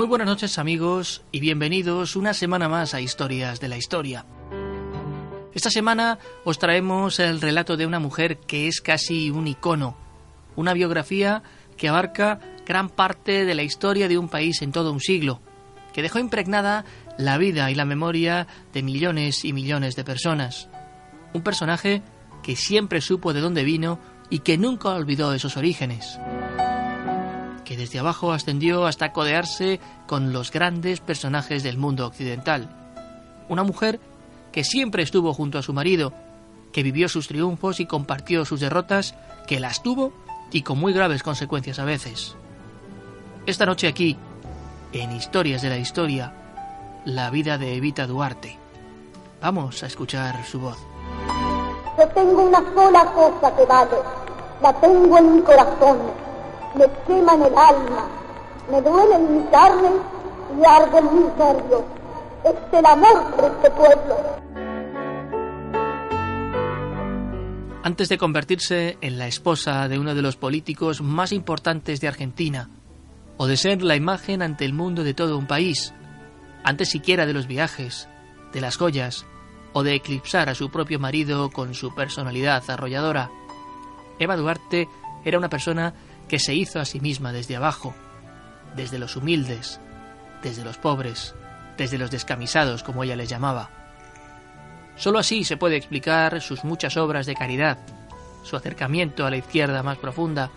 Muy buenas noches amigos y bienvenidos una semana más a Historias de la Historia. Esta semana os traemos el relato de una mujer que es casi un icono, una biografía que abarca gran parte de la historia de un país en todo un siglo, que dejó impregnada la vida y la memoria de millones y millones de personas. Un personaje que siempre supo de dónde vino y que nunca olvidó esos orígenes que desde abajo ascendió hasta codearse con los grandes personajes del mundo occidental. Una mujer que siempre estuvo junto a su marido, que vivió sus triunfos y compartió sus derrotas, que las tuvo y con muy graves consecuencias a veces. Esta noche aquí, en Historias de la Historia, la vida de Evita Duarte. Vamos a escuchar su voz. Yo tengo una sola cosa que vale, la tengo en mi corazón me quema en el alma, me duele en mi carne y arde en mis nervios. Es el amor por este pueblo. Antes de convertirse en la esposa de uno de los políticos más importantes de Argentina, o de ser la imagen ante el mundo de todo un país, antes siquiera de los viajes, de las joyas, o de eclipsar a su propio marido con su personalidad arrolladora, Eva Duarte era una persona que se hizo a sí misma desde abajo, desde los humildes, desde los pobres, desde los descamisados, como ella les llamaba. Solo así se puede explicar sus muchas obras de caridad, su acercamiento a la izquierda más profunda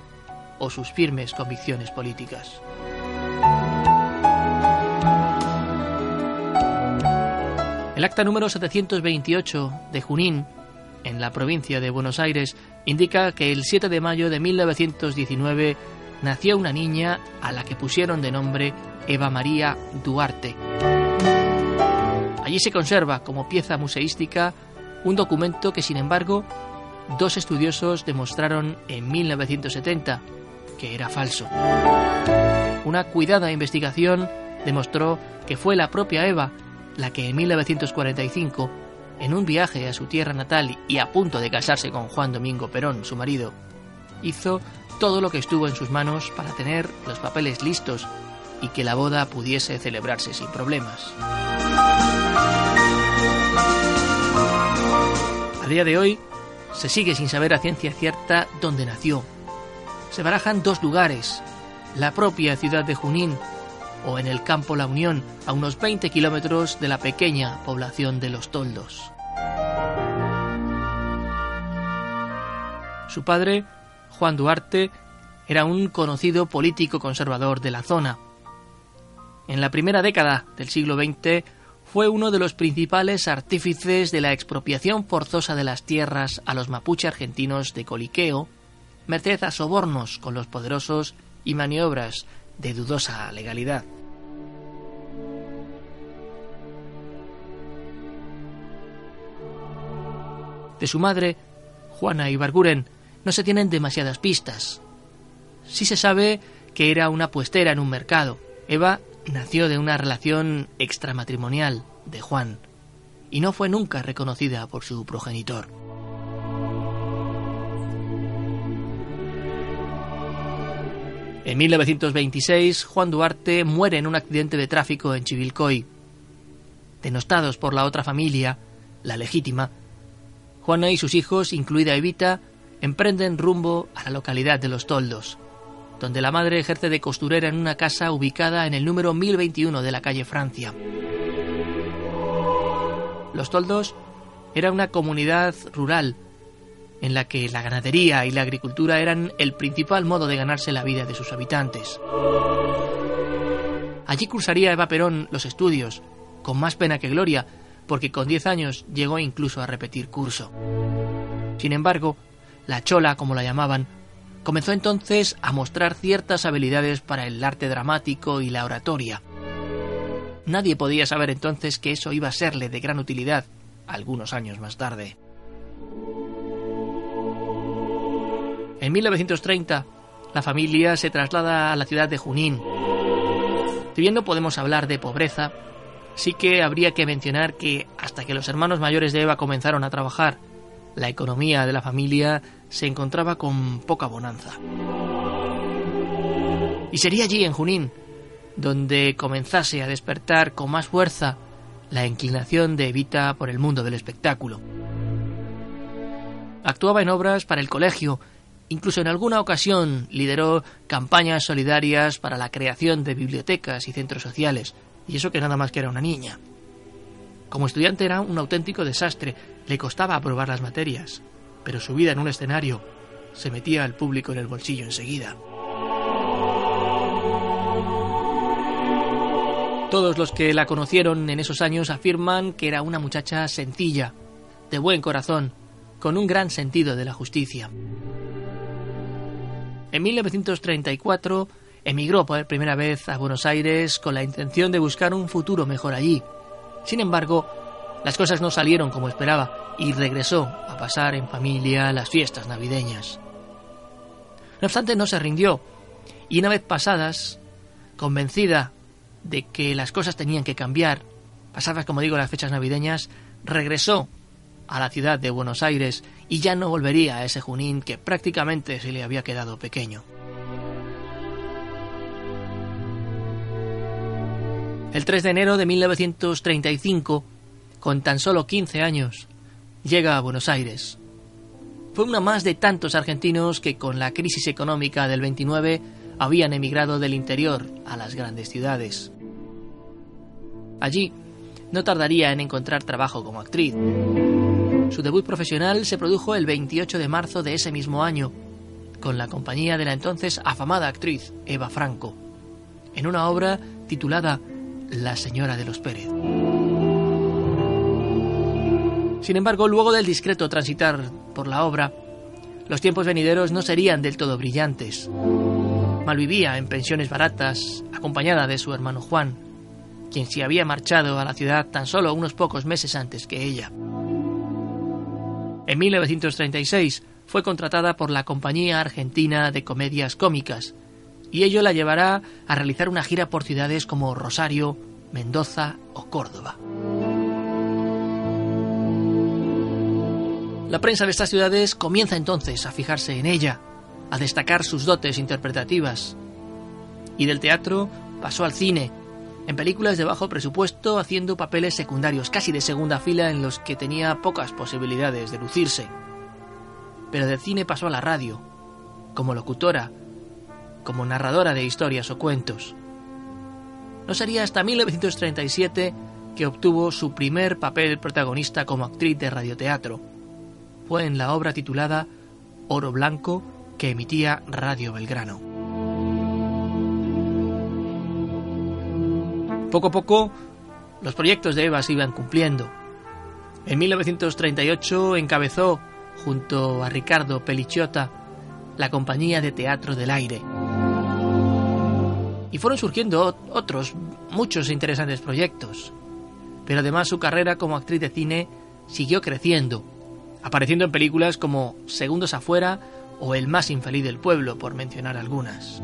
o sus firmes convicciones políticas. El acta número 728 de Junín, en la provincia de Buenos Aires, indica que el 7 de mayo de 1919 nació una niña a la que pusieron de nombre Eva María Duarte. Allí se conserva como pieza museística un documento que, sin embargo, dos estudiosos demostraron en 1970 que era falso. Una cuidada investigación demostró que fue la propia Eva la que en 1945 en un viaje a su tierra natal y a punto de casarse con Juan Domingo Perón, su marido, hizo todo lo que estuvo en sus manos para tener los papeles listos y que la boda pudiese celebrarse sin problemas. A día de hoy, se sigue sin saber a ciencia cierta dónde nació. Se barajan dos lugares, la propia ciudad de Junín o en el campo La Unión, a unos 20 kilómetros de la pequeña población de Los Toldos. Su padre, Juan Duarte, era un conocido político conservador de la zona. En la primera década del siglo XX fue uno de los principales artífices de la expropiación forzosa de las tierras a los mapuche argentinos de Coliqueo, merced a sobornos con los poderosos y maniobras de dudosa legalidad. De su madre, Juana Ibarguren, no se tienen demasiadas pistas. Sí se sabe que era una puestera en un mercado. Eva nació de una relación extramatrimonial de Juan y no fue nunca reconocida por su progenitor. En 1926, Juan Duarte muere en un accidente de tráfico en Chivilcoy. Denostados por la otra familia, la legítima, Juana y sus hijos, incluida Evita, emprenden rumbo a la localidad de Los Toldos, donde la madre ejerce de costurera en una casa ubicada en el número 1021 de la calle Francia. Los Toldos era una comunidad rural en la que la ganadería y la agricultura eran el principal modo de ganarse la vida de sus habitantes. Allí cursaría Eva Perón los estudios, con más pena que gloria, porque con 10 años llegó incluso a repetir curso. Sin embargo, la chola, como la llamaban, comenzó entonces a mostrar ciertas habilidades para el arte dramático y la oratoria. Nadie podía saber entonces que eso iba a serle de gran utilidad algunos años más tarde. En 1930, la familia se traslada a la ciudad de Junín. Si bien no podemos hablar de pobreza, sí que habría que mencionar que hasta que los hermanos mayores de Eva comenzaron a trabajar, la economía de la familia se encontraba con poca bonanza. Y sería allí, en Junín, donde comenzase a despertar con más fuerza la inclinación de Evita por el mundo del espectáculo. Actuaba en obras para el colegio Incluso en alguna ocasión lideró campañas solidarias para la creación de bibliotecas y centros sociales, y eso que nada más que era una niña. Como estudiante era un auténtico desastre, le costaba aprobar las materias, pero su vida en un escenario se metía al público en el bolsillo enseguida. Todos los que la conocieron en esos años afirman que era una muchacha sencilla, de buen corazón, con un gran sentido de la justicia. En 1934 emigró por primera vez a Buenos Aires con la intención de buscar un futuro mejor allí. Sin embargo, las cosas no salieron como esperaba y regresó a pasar en familia las fiestas navideñas. No obstante, no se rindió y una vez pasadas, convencida de que las cosas tenían que cambiar, pasadas como digo las fechas navideñas, regresó a la ciudad de Buenos Aires y ya no volvería a ese Junín que prácticamente se le había quedado pequeño. El 3 de enero de 1935, con tan solo 15 años, llega a Buenos Aires. Fue una más de tantos argentinos que con la crisis económica del 29 habían emigrado del interior a las grandes ciudades. Allí no tardaría en encontrar trabajo como actriz. Su debut profesional se produjo el 28 de marzo de ese mismo año, con la compañía de la entonces afamada actriz Eva Franco, en una obra titulada La Señora de los Pérez. Sin embargo, luego del discreto transitar por la obra, los tiempos venideros no serían del todo brillantes. Malvivía en pensiones baratas, acompañada de su hermano Juan, quien se había marchado a la ciudad tan solo unos pocos meses antes que ella. En 1936 fue contratada por la Compañía Argentina de Comedias Cómicas y ello la llevará a realizar una gira por ciudades como Rosario, Mendoza o Córdoba. La prensa de estas ciudades comienza entonces a fijarse en ella, a destacar sus dotes interpretativas. Y del teatro pasó al cine, en películas de bajo presupuesto haciendo papeles secundarios, casi de segunda fila en los que tenía pocas posibilidades de lucirse. Pero del cine pasó a la radio, como locutora, como narradora de historias o cuentos. No sería hasta 1937 que obtuvo su primer papel protagonista como actriz de radioteatro. Fue en la obra titulada Oro Blanco que emitía Radio Belgrano. Poco a poco, los proyectos de Eva se iban cumpliendo. En 1938 encabezó, junto a Ricardo Pelicciota, la compañía de teatro del aire. Y fueron surgiendo otros, muchos interesantes proyectos. Pero además su carrera como actriz de cine siguió creciendo, apareciendo en películas como Segundos afuera o El más infeliz del pueblo, por mencionar algunas.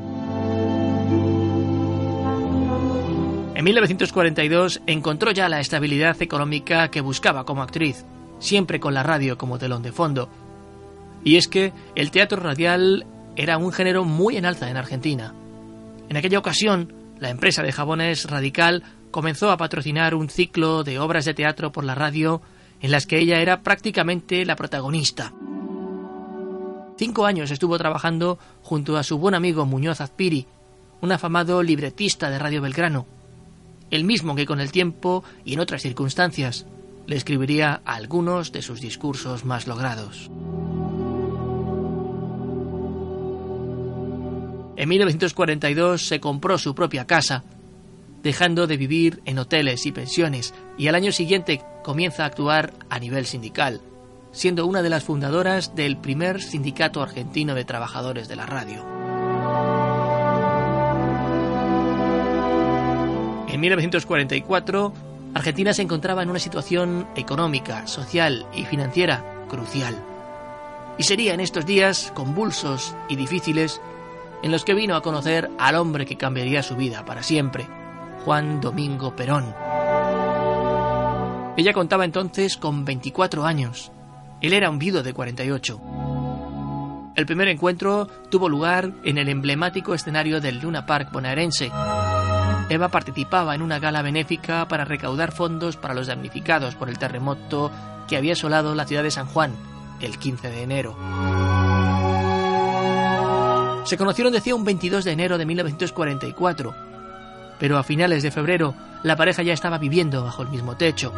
En 1942 encontró ya la estabilidad económica que buscaba como actriz, siempre con la radio como telón de fondo. Y es que el teatro radial era un género muy en alza en Argentina. En aquella ocasión, la empresa de jabones Radical comenzó a patrocinar un ciclo de obras de teatro por la radio en las que ella era prácticamente la protagonista. Cinco años estuvo trabajando junto a su buen amigo Muñoz Azpiri, un afamado libretista de Radio Belgrano, el mismo que con el tiempo y en otras circunstancias le escribiría algunos de sus discursos más logrados. En 1942 se compró su propia casa, dejando de vivir en hoteles y pensiones, y al año siguiente comienza a actuar a nivel sindical, siendo una de las fundadoras del primer sindicato argentino de trabajadores de la radio. En 1944, Argentina se encontraba en una situación económica, social y financiera crucial. Y sería en estos días convulsos y difíciles en los que vino a conocer al hombre que cambiaría su vida para siempre, Juan Domingo Perón. Ella contaba entonces con 24 años. Él era un viudo de 48. El primer encuentro tuvo lugar en el emblemático escenario del Luna Park bonaerense. Eva participaba en una gala benéfica para recaudar fondos para los damnificados por el terremoto que había asolado la ciudad de San Juan el 15 de enero. Se conocieron, decía, un 22 de enero de 1944, pero a finales de febrero la pareja ya estaba viviendo bajo el mismo techo.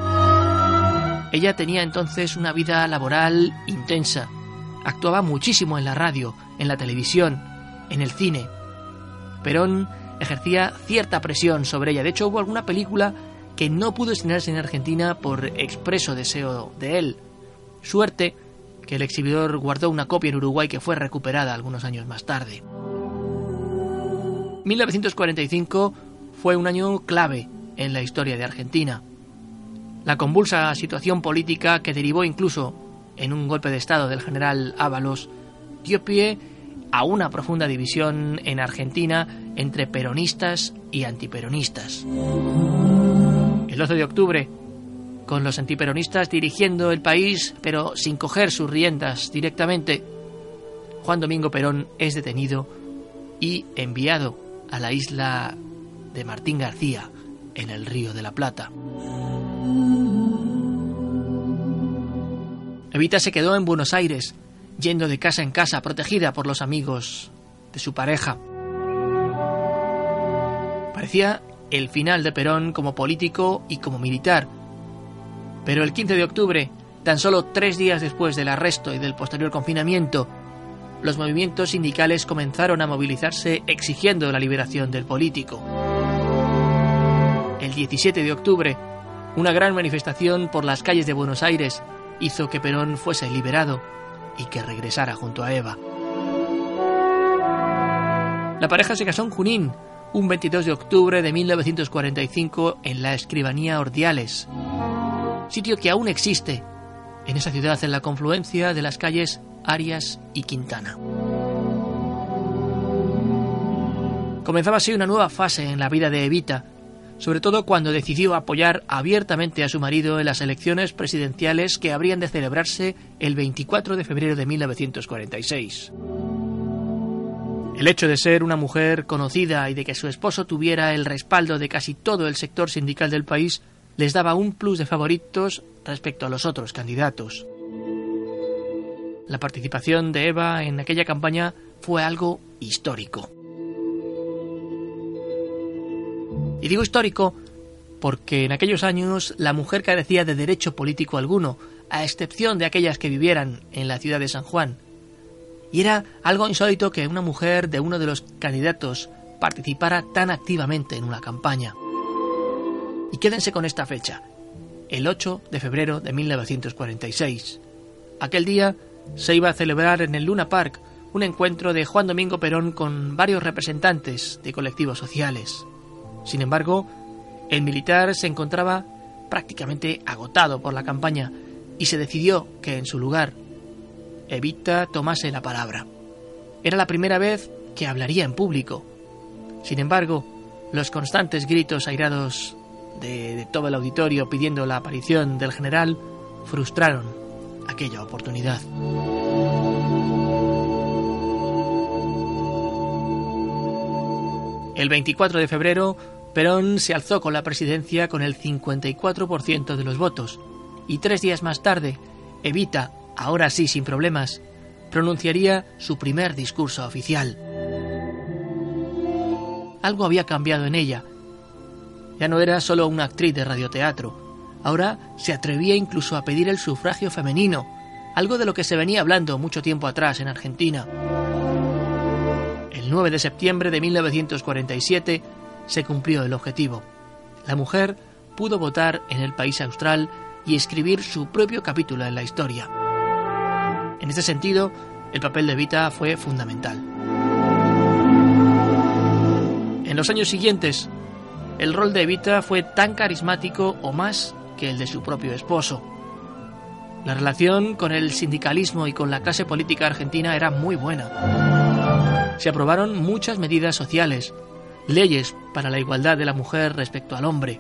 Ella tenía entonces una vida laboral intensa. Actuaba muchísimo en la radio, en la televisión, en el cine. Perón ejercía cierta presión sobre ella. De hecho, hubo alguna película que no pudo estrenarse en Argentina por expreso deseo de él. Suerte el exhibidor guardó una copia en Uruguay que fue recuperada algunos años más tarde. 1945 fue un año clave en la historia de Argentina. La convulsa situación política que derivó incluso en un golpe de Estado del general Ábalos dio pie a una profunda división en Argentina entre peronistas y antiperonistas. El 12 de octubre, con los antiperonistas dirigiendo el país, pero sin coger sus riendas directamente, Juan Domingo Perón es detenido y enviado a la isla de Martín García, en el Río de la Plata. Evita se quedó en Buenos Aires, yendo de casa en casa, protegida por los amigos de su pareja. Parecía el final de Perón como político y como militar. Pero el 15 de octubre, tan solo tres días después del arresto y del posterior confinamiento, los movimientos sindicales comenzaron a movilizarse exigiendo la liberación del político. El 17 de octubre, una gran manifestación por las calles de Buenos Aires hizo que Perón fuese liberado y que regresara junto a Eva. La pareja se casó en Junín, un 22 de octubre de 1945 en la escribanía Ordiales, sitio que aún existe en esa ciudad en la confluencia de las calles Arias y Quintana. Comenzaba así una nueva fase en la vida de Evita, sobre todo cuando decidió apoyar abiertamente a su marido en las elecciones presidenciales que habrían de celebrarse el 24 de febrero de 1946. El hecho de ser una mujer conocida y de que su esposo tuviera el respaldo de casi todo el sector sindical del país les daba un plus de favoritos respecto a los otros candidatos. La participación de Eva en aquella campaña fue algo histórico. Y digo histórico porque en aquellos años la mujer carecía de derecho político alguno, a excepción de aquellas que vivieran en la ciudad de San Juan. Y era algo insólito que una mujer de uno de los candidatos participara tan activamente en una campaña. Y quédense con esta fecha, el 8 de febrero de 1946. Aquel día se iba a celebrar en el Luna Park un encuentro de Juan Domingo Perón con varios representantes de colectivos sociales. Sin embargo, el militar se encontraba prácticamente agotado por la campaña y se decidió que en su lugar Evita tomase la palabra. Era la primera vez que hablaría en público. Sin embargo, los constantes gritos airados de, todo el auditorio pidiendo la aparición del general frustraron aquella oportunidad. El 24 de febrero, Perón se alzó con la presidencia con el 54% de los votos y tres días más tarde, Evita, ahora sí sin problemas, pronunciaría su primer discurso oficial. Algo había cambiado en ella. Ya no era solo una actriz de radioteatro, ahora se atrevía incluso a pedir el sufragio femenino, algo de lo que se venía hablando mucho tiempo atrás en Argentina El 9 de septiembre de 1947 se cumplió el objetivo. La mujer pudo votar en el país austral y escribir su propio capítulo en la historia. En este sentido, el papel de Evita fue fundamental. En los años siguientes, el rol de Evita fue tan carismático o más que el de su propio esposo. La relación con el sindicalismo y con la clase política argentina era muy buena. Se aprobaron muchas medidas sociales, leyes para la igualdad de la mujer respecto al hombre.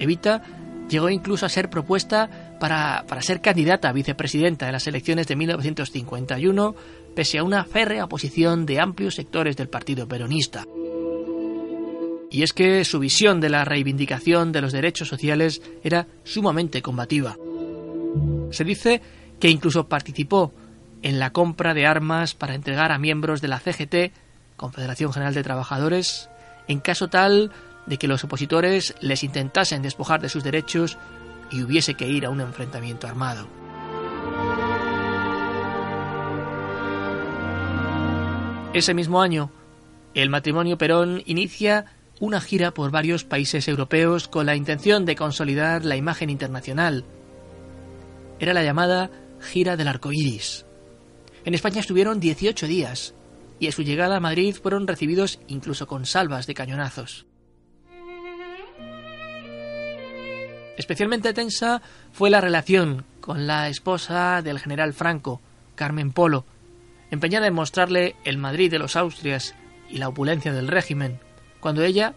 Evita llegó incluso a ser propuesta para, para, ser candidata a vicepresidenta en las elecciones de 1951, pese a una férrea oposición de amplios sectores del partido peronista. Y es que su visión de la reivindicación de los derechos sociales era sumamente combativa. Se dice que incluso participó en la compra de armas para entregar a miembros de la CGT, Confederación General de Trabajadores, en caso tal de que los opositores les intentasen despojar de sus derechos y hubiese que ir a un enfrentamiento armado. Ese mismo año, el matrimonio Perón inicia una gira por varios países europeos con la intención de consolidar la imagen internacional. Era la llamada Gira del Arco Iris. En España estuvieron 18 días y a su llegada a Madrid fueron recibidos incluso con salvas de cañonazos. Especialmente tensa fue la relación con la esposa del general Franco, Carmen Polo, empeñada en mostrarle el Madrid de los Austrias y la opulencia del régimen, cuando ella,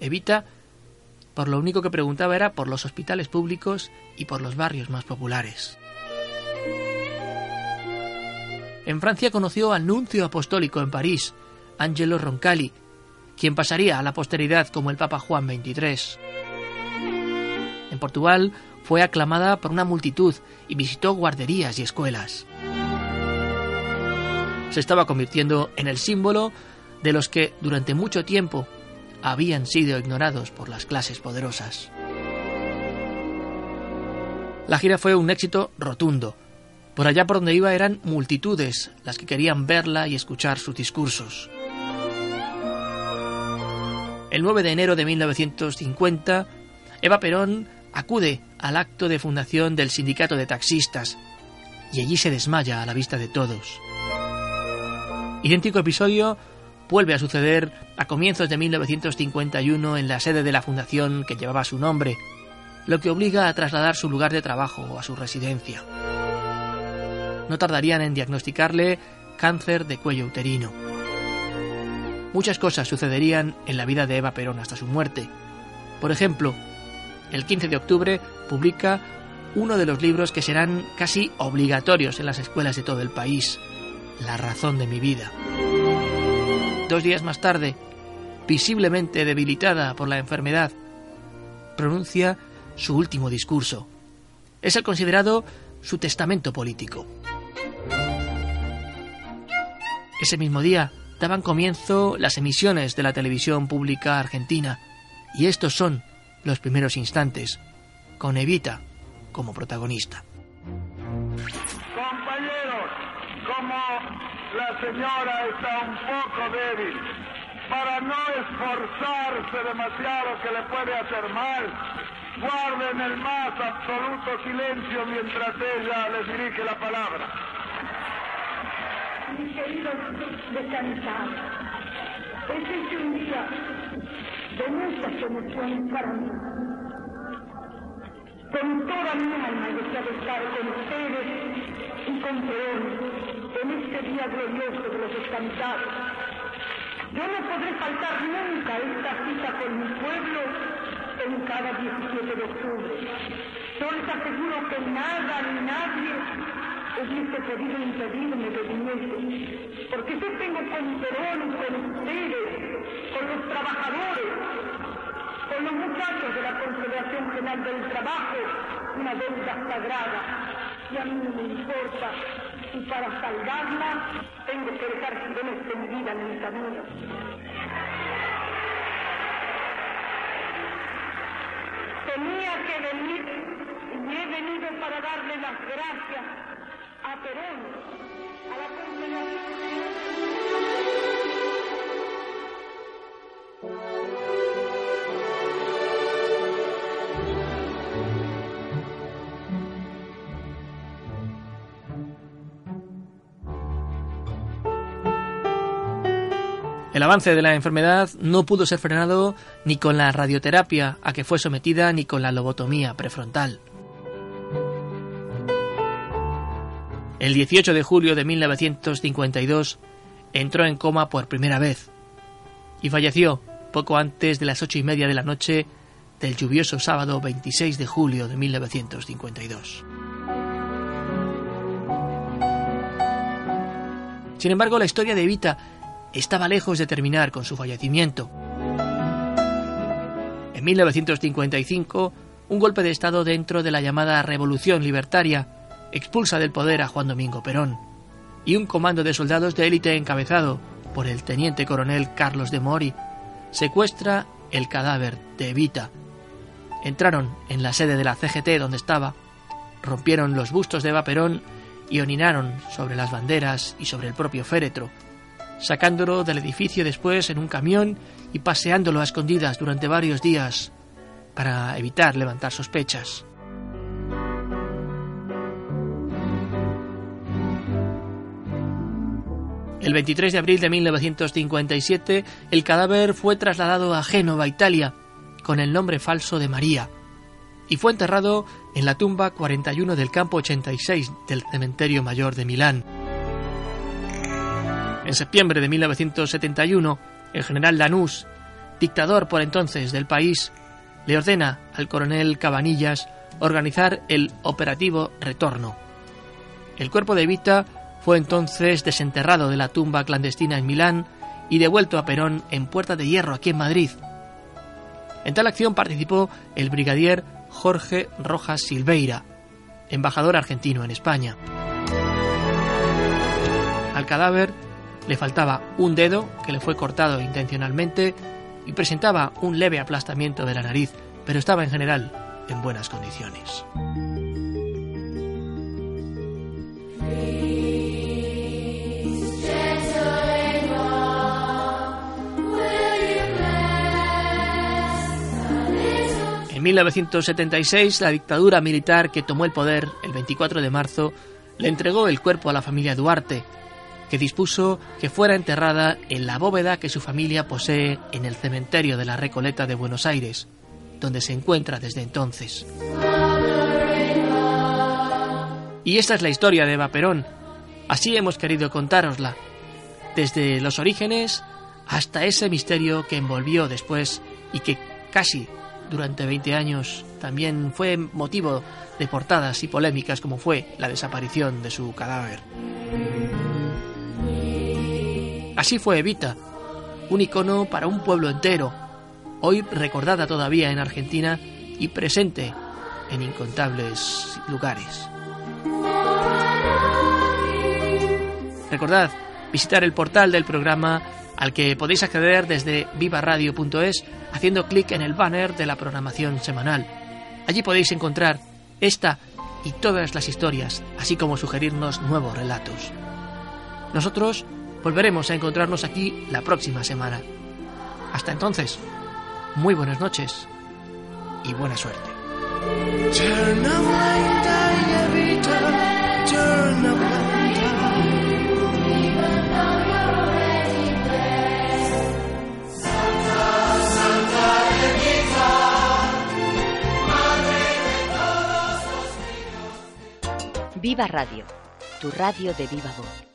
Evita, por lo único que preguntaba era por los hospitales públicos y por los barrios más populares. En Francia conoció al nuncio apostólico en París, Angelo Roncalli, quien pasaría a la posteridad como el Papa Juan XXIII. En Portugal fue aclamada por una multitud y visitó guarderías y escuelas. Se estaba convirtiendo en el símbolo de los que durante mucho tiempo habían sido ignorados por las clases poderosas. La gira fue un éxito rotundo. Por allá por donde iba eran multitudes las que querían verla y escuchar sus discursos. El 9 de enero de 1950, Eva Perón acude al acto de fundación del sindicato de taxistas y allí se desmaya a la vista de todos. Idéntico episodio vuelve a suceder a comienzos de 1951 en la sede de la fundación que llevaba su nombre, lo que obliga a trasladar su lugar de trabajo a su residencia. No tardarían en diagnosticarle cáncer de cuello uterino. Muchas cosas sucederían en la vida de Eva Perón hasta su muerte. Por ejemplo, el 15 de octubre publica uno de los libros que serán casi obligatorios en las escuelas de todo el país, La razón de mi vida. Dos días más tarde, visiblemente debilitada por la enfermedad, pronuncia su último discurso. Es el considerado su testamento político. Ese mismo día daban comienzo las emisiones de la televisión pública argentina, y estos son los primeros instantes, con Evita como protagonista. La señora está un poco débil. Para no esforzarse demasiado que le puede hacer mal, guarden el más absoluto silencio mientras ella les dirige la palabra. Mis queridos descansados, este es un día de muchas emociones para mí. Con toda mi alma deseo estar con ustedes y con Perón en este día glorioso de los descansados. Yo no podré faltar nunca esta cita con mi pueblo en cada 17 de octubre. Yo les aseguro que nada ni nadie hubiese podido impedirme de viniese, porque yo tengo con Perón, con ustedes, con los trabajadores, con los muchachos de la Confederación General del Trabajo, una deuda sagrada. Y a mí me importa y para salvarla tengo que dejar de mi vida en mi camino. Tenía que venir y he venido para darle las gracias a Perón, a la Confederación. El avance de la enfermedad no pudo ser frenado ni con la radioterapia a que fue sometida ni con la lobotomía prefrontal. El 18 de julio de 1952 entró en coma por primera vez y falleció poco antes de las ocho y media de la noche del lluvioso sábado 26 de julio de 1952. Sin embargo, la historia de Evita estaba lejos de terminar con su fallecimiento. En 1955, un golpe de Estado dentro de la llamada Revolución Libertaria expulsa del poder a Juan Domingo Perón y un comando de soldados de élite encabezado por el teniente coronel Carlos de Mori secuestra el cadáver de Evita. Entraron en la sede de la CGT donde estaba, rompieron los bustos de Eva Perón y orinaron sobre las banderas y sobre el propio féretro, sacándolo del edificio después en un camión y paseándolo a escondidas durante varios días para evitar levantar sospechas. El 23 de abril de 1957, el cadáver fue trasladado a Génova, Italia, con el nombre falso de María, y fue enterrado en la tumba 41 del campo 86 del Cementerio Mayor de Milán. En septiembre de 1971, el general Lanús, dictador por entonces del país, le ordena al coronel Cabanillas organizar el operativo Retorno. El cuerpo de Evita fue entonces desenterrado de la tumba clandestina en Milán y devuelto a Perón en Puerta de Hierro, aquí en Madrid. En tal acción participó el brigadier Jorge Rojas Silveira, embajador argentino en España. Al cadáver le faltaba un dedo que le fue cortado intencionalmente y presentaba un leve aplastamiento de la nariz, pero estaba en general en buenas condiciones. En 1976, la dictadura militar que tomó el poder el 24 de marzo le entregó el cuerpo a la familia Duarte, que dispuso que fuera enterrada en la bóveda que su familia posee en el cementerio de la Recoleta de Buenos Aires, donde se encuentra desde entonces. Y esta es la historia de Eva Perón. Así hemos querido contárosla, desde los orígenes hasta ese misterio que envolvió después y que casi durante 20 años también fue motivo de portadas y polémicas como fue la desaparición de su cadáver. Así fue Evita, un icono para un pueblo entero, hoy recordada todavía en Argentina y presente en incontables lugares. Recordad visitar el portal del programa al que podéis acceder desde vivaradio.es haciendo clic en el banner de la programación semanal. Allí podéis encontrar esta y todas las historias, así como sugerirnos nuevos relatos. Nosotros Volveremos a encontrarnos aquí la próxima semana. Hasta entonces, muy buenas noches y buena suerte. Viva Radio, tu radio de viva voz.